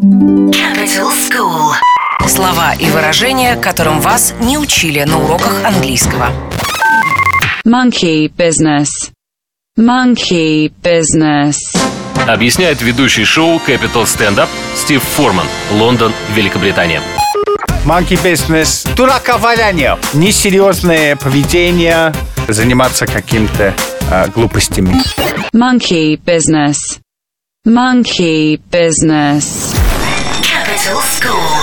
Capital School. Слова и выражения, которым вас не учили на уроках английского. Monkey business. Monkey business. Объясняет ведущий шоу Capital Stand Up Стив Форман, Лондон, Великобритания. Monkey business, дураковаляние, несерьезное поведение, заниматься каким-то а, глупостями. Monkey business. Monkey business. Metal School.